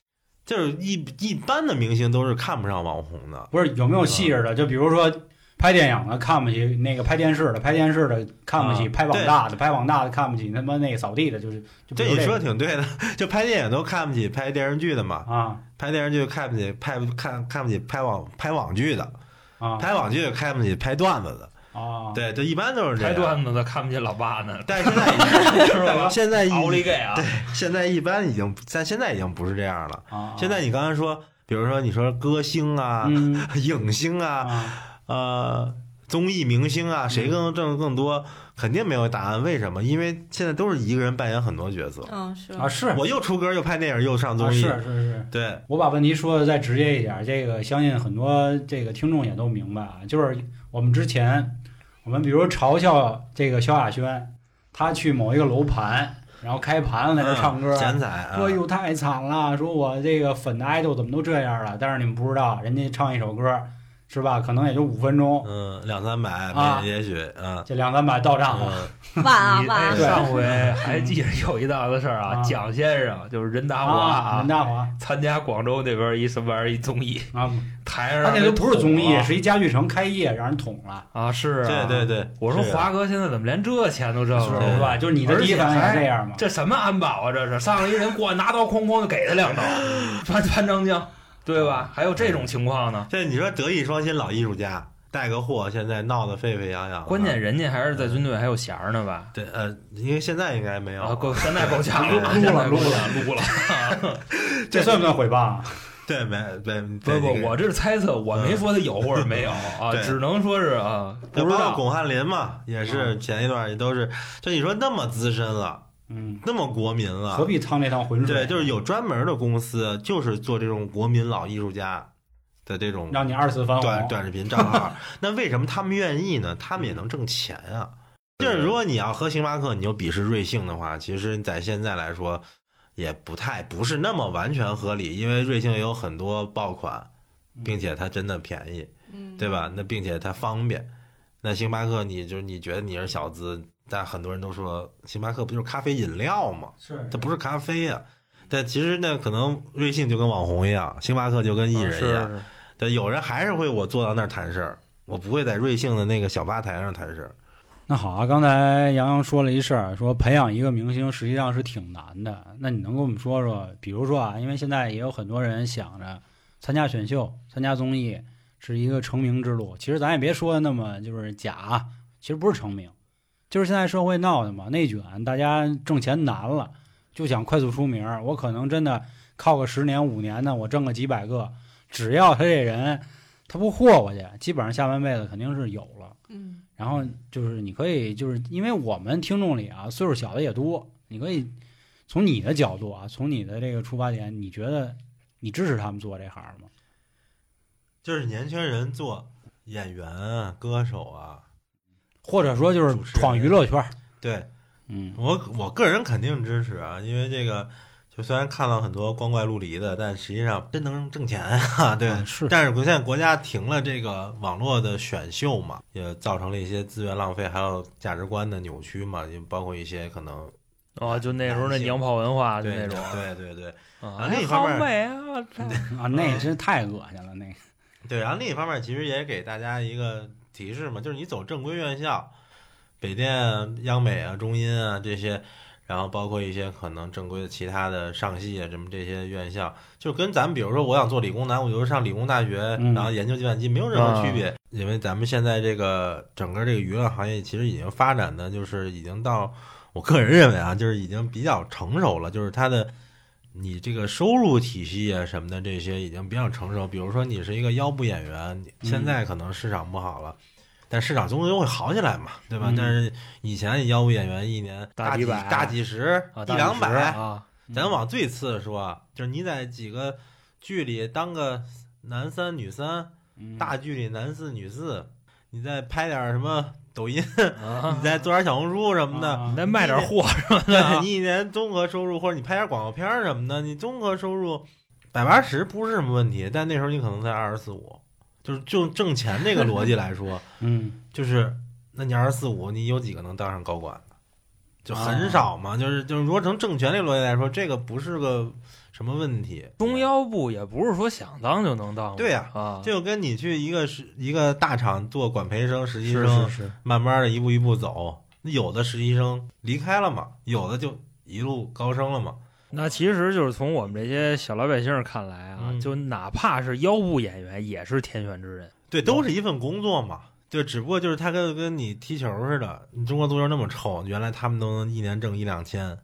就是一一般的明星都是看不上网红的。不是有没有细致的？就比如说拍电影的看不起那个拍电视的，拍电视的看不起拍网大的，拍网大的看不起他妈那个扫地的，就是这你说挺对的。[laughs] 就拍电影都看不起拍电视剧的嘛？啊。拍电视剧看不起拍看看不起拍网拍网剧的，啊，拍网剧看不起拍段子的，啊，对，这一般都是这样。拍段子的看不起老八呢，但是现在 [laughs] 是吧？现在奥利给啊，对，现在一般已经在现在已经不是这样了。啊，现在你刚才说，比如说你说歌星啊、[laughs] 影星啊、呃综艺明星啊，谁更挣的更多？肯定没有答案，为什么？因为现在都是一个人扮演很多角色。嗯，是啊，是我又出歌，又拍电影，又上综艺。是是是，对。我把问题说的再直接一点，这个相信很多这个听众也都明白啊。就是我们之前，我们比如嘲笑这个萧亚轩，他去某一个楼盘，然后开盘子在那唱歌，剪彩，说哟太惨了，说我这个粉的爱豆怎么都这样了？但是你们不知道，人家唱一首歌。是吧？可能也就五分钟，嗯，两三百啊，也许嗯，这两三百到账了，晚啊晚。上回还记得有一档子事儿啊，蒋先生就是任达华，任达华参加广州那边一什么玩意儿一综艺啊，台上那都不是综艺，是一家具城开业让人捅了啊，是啊，对对对，我说华哥现在怎么连这钱都挣了，是吧？就是你的第一反应这样吗？这什么安保啊？这是上来一人过来拿刀哐哐就给他两刀，[laughs] 潘潘长江。对吧？还有这种情况呢？这你说德艺双馨老艺术家，带个货，现在闹得沸沸扬扬。关键人家还是在军队还有衔呢吧？对，呃，因为现在应该没有。够，现在 [laughs] 够呛了，撸了，撸了，撸了。[laughs] 这算不算诽谤？对，没，没，不不，我这是猜测，我没说他有或者没有啊，只能说是啊，不知道。巩汉林嘛，也是前一段也都是，就你说那么资深了。嗯，那么国民了，何必趟那趟浑水？对，就是有专门的公司，就是做这种国民老艺术家的这种，让你二次翻短短视频账号。[laughs] 那为什么他们愿意呢？他们也能挣钱啊。就是如果你要喝星巴克，你就鄙视瑞幸的话，其实，在现在来说，也不太不是那么完全合理，因为瑞幸也有很多爆款，并且它真的便宜，对吧？那并且它方便。那星巴克，你就你觉得你是小资？但很多人都说星巴克不就是咖啡饮料吗？是，它不是咖啡呀。但其实呢，可能瑞幸就跟网红一样，星巴克就跟艺人一样。但，有人还是会我坐到那儿谈事儿，我不会在瑞幸的那个小吧台上谈事儿。那好啊，刚才杨洋说了一事儿，说培养一个明星实际上是挺难的。那你能跟我们说说，比如说啊，因为现在也有很多人想着参加选秀、参加综艺是一个成名之路。其实咱也别说的那么就是假，其实不是成名。就是现在社会闹的嘛，内卷，大家挣钱难了，就想快速出名。我可能真的靠个十年五年的，我挣个几百个，只要他这人他不霍霍去，基本上下半辈子肯定是有了。嗯，然后就是你可以，就是因为我们听众里啊，岁数小的也多，你可以从你的角度啊，从你的这个出发点，你觉得你支持他们做这行吗？就是年轻人做演员啊，歌手啊。或者说就是闯娱乐圈，对，嗯，我我个人肯定支持啊，因为这个就虽然看到很多光怪陆离的，但实际上真能挣钱啊，对，是。[laughs] 但是现在国家停了这个网络的选秀嘛，也造成了一些资源浪费，还有价值观的扭曲嘛，也包括一些可能哦，就那时候那娘炮文化就那种，对对对，啊，那一方面啊，[laughs] 啊，那真太恶心了，那个。对，然后另一方面其实也给大家一个。提示嘛，就是你走正规院校，北电、央美啊、中音啊这些，然后包括一些可能正规的其他的上戏啊什么这些院校，就跟咱们比如说我想做理工男，我就上理工大学，然后研究计算机没有任何区别，因为咱们现在这个整个这个娱乐行业其实已经发展的就是已经到，我个人认为啊，就是已经比较成熟了，就是它的。你这个收入体系啊什么的这些已经比较成熟，比如说你是一个腰部演员，现在可能市场不好了，但市场终究会好起来嘛，对吧？但是以前腰部演员一年大几大几十一两百啊，咱往最次的说，就是你在几个剧里当个男三女三，大剧里男四女四，你再拍点什么。抖音，你再做点小红书什么的，你再卖点货什么的，你一年综合收入，或者你拍点广告片什么的，你综合收入百八十不是什么问题。但那时候你可能才二十四五，就是就挣钱这个逻辑来说，嗯，就是那你二十四五，你有几个能当上高管的？就很少嘛。就是就是，如果从政权这逻辑来说，这个不是个。什么问题？中腰部也不是说想当就能当。对呀，啊，就跟你去一个是一个大厂做管培生、实习生，是是是，慢慢的一步一步走。有的实习生离开了嘛，有的就一路高升了嘛。那其实就是从我们这些小老百姓看来啊，就哪怕是腰部演员，也是天选之人。对，都是一份工作嘛。就只不过就是他跟跟你踢球似的，你中国足球那么臭，原来他们都能一年挣一两千。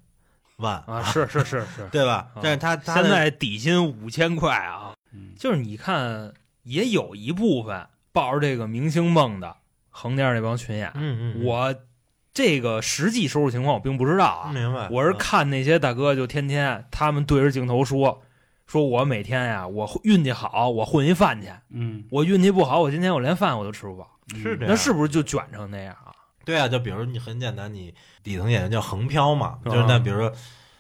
万啊，是是是是，[laughs] 对吧？但是他现在底薪五千块啊，就是你看，也有一部分抱着这个明星梦的横店那帮群演，嗯嗯，我这个实际收入情况我并不知道啊，明白？我是看那些大哥就天天他们对着镜头说，说我每天呀，我运气好，我混一饭去，嗯，我运气不好，我今天我连饭我都吃不饱，是这样？那是不是就卷成那样啊？对啊，就比如你很简单，你底层演员叫横漂嘛，就是那比如说，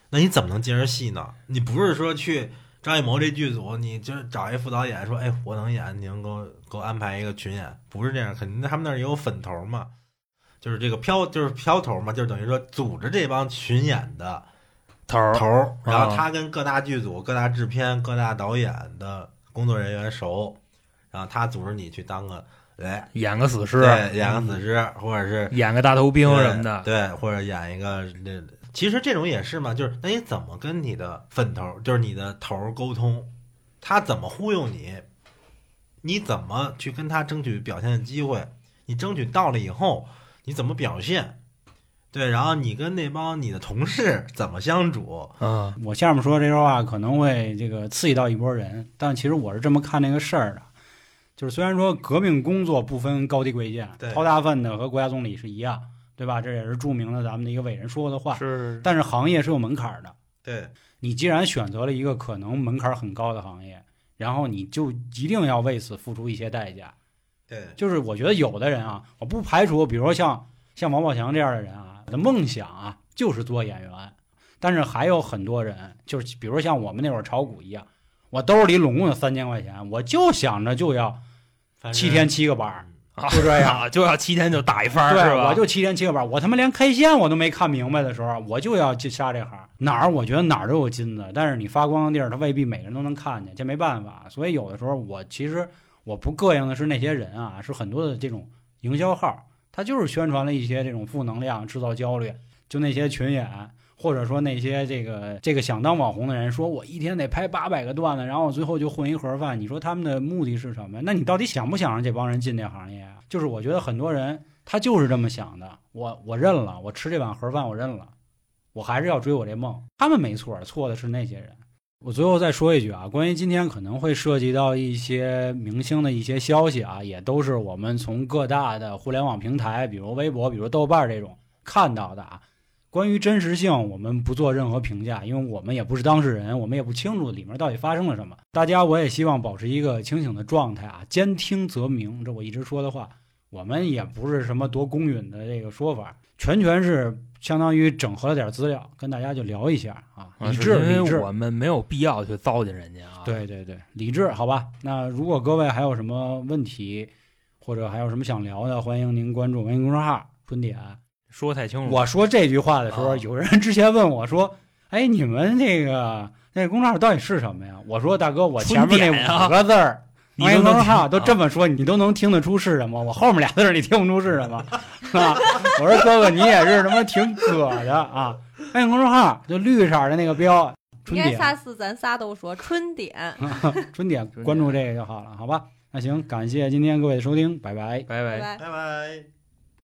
那你怎么能接着戏呢？你不是说去张艺谋这剧组，你就是找一副导演说，哎，我能演，你能给我给我安排一个群演？不是这样，肯定他们那儿也有粉头嘛，就是这个漂就是漂头嘛，就是等于说组织这帮群演的头头，然后他跟各大剧组、各大制片、各大导演的工作人员熟，然后他组织你去当个。对，演个死尸，对，演个死尸，或者是演个大头兵什么的，对，或者演一个那，其实这种也是嘛，就是那你怎么跟你的粉头，就是你的头沟通，他怎么忽悠你，你怎么去跟他争取表现的机会？你争取到了以后，你怎么表现？对，然后你跟那帮你的同事怎么相处？嗯，我下面说这句话可能会这个刺激到一波人，但其实我是这么看这个事儿的，就是虽然说革命工作不分高低贵贱，掏大粪的和国家总理是一样，对吧？这也是著名的咱们的一个伟人说过的话。是，但是行业是有门槛的。对，你既然选择了一个可能门槛很高的行业，然后你就一定要为此付出一些代价。对，就是我觉得有的人啊，我不排除，比如说像像王宝强这样的人啊。的梦想啊，就是做演员，但是还有很多人，就是比如像我们那会儿炒股一样，我兜里拢共有三千块钱，我就想着就要七天七个班，就这样，[laughs] 就要七天就打一番，对，是吧？我就七天七个班，我他妈连 K 线我都没看明白的时候，我就要去下这行。哪儿我觉得哪儿都有金子，但是你发光的地儿，他未必每个人都能看见，这没办法。所以有的时候我其实我不膈应的是那些人啊，是很多的这种营销号。他就是宣传了一些这种负能量，制造焦虑。就那些群演，或者说那些这个这个想当网红的人，说我一天得拍八百个段子，然后最后就混一盒饭。你说他们的目的是什么？那你到底想不想让这帮人进这行业啊？就是我觉得很多人他就是这么想的。我我认了，我吃这碗盒饭我认了，我还是要追我这梦。他们没错，错的是那些人。我最后再说一句啊，关于今天可能会涉及到一些明星的一些消息啊，也都是我们从各大的互联网平台，比如微博、比如豆瓣这种看到的啊。关于真实性，我们不做任何评价，因为我们也不是当事人，我们也不清楚里面到底发生了什么。大家，我也希望保持一个清醒的状态啊，兼听则明，这我一直说的话。我们也不是什么多公允的这个说法，全全是。相当于整合了点资料，跟大家就聊一下啊，理智理智，我们没有必要去糟践人家啊。对对对，理智，好吧。那如果各位还有什么问题，或者还有什么想聊的，欢迎您关注微信公众号“春点”。说太清楚。我说这句话的时候，有人之前问我说：“哎，你们那个那公众号到底是什么呀？”我说：“大哥，我前面那五个字儿。[laughs] ”公众号都这么说，你都能听得出是什么？我后面俩字你听不出是什么？[laughs] 啊！我说哥哥，你也是他妈挺葛的啊！微信公众号就绿色的那个标，春点。咱仨都说春点，[laughs] 春点，关注这个就好了，好吧？那行，感谢今天各位的收听，拜拜，拜拜，拜拜。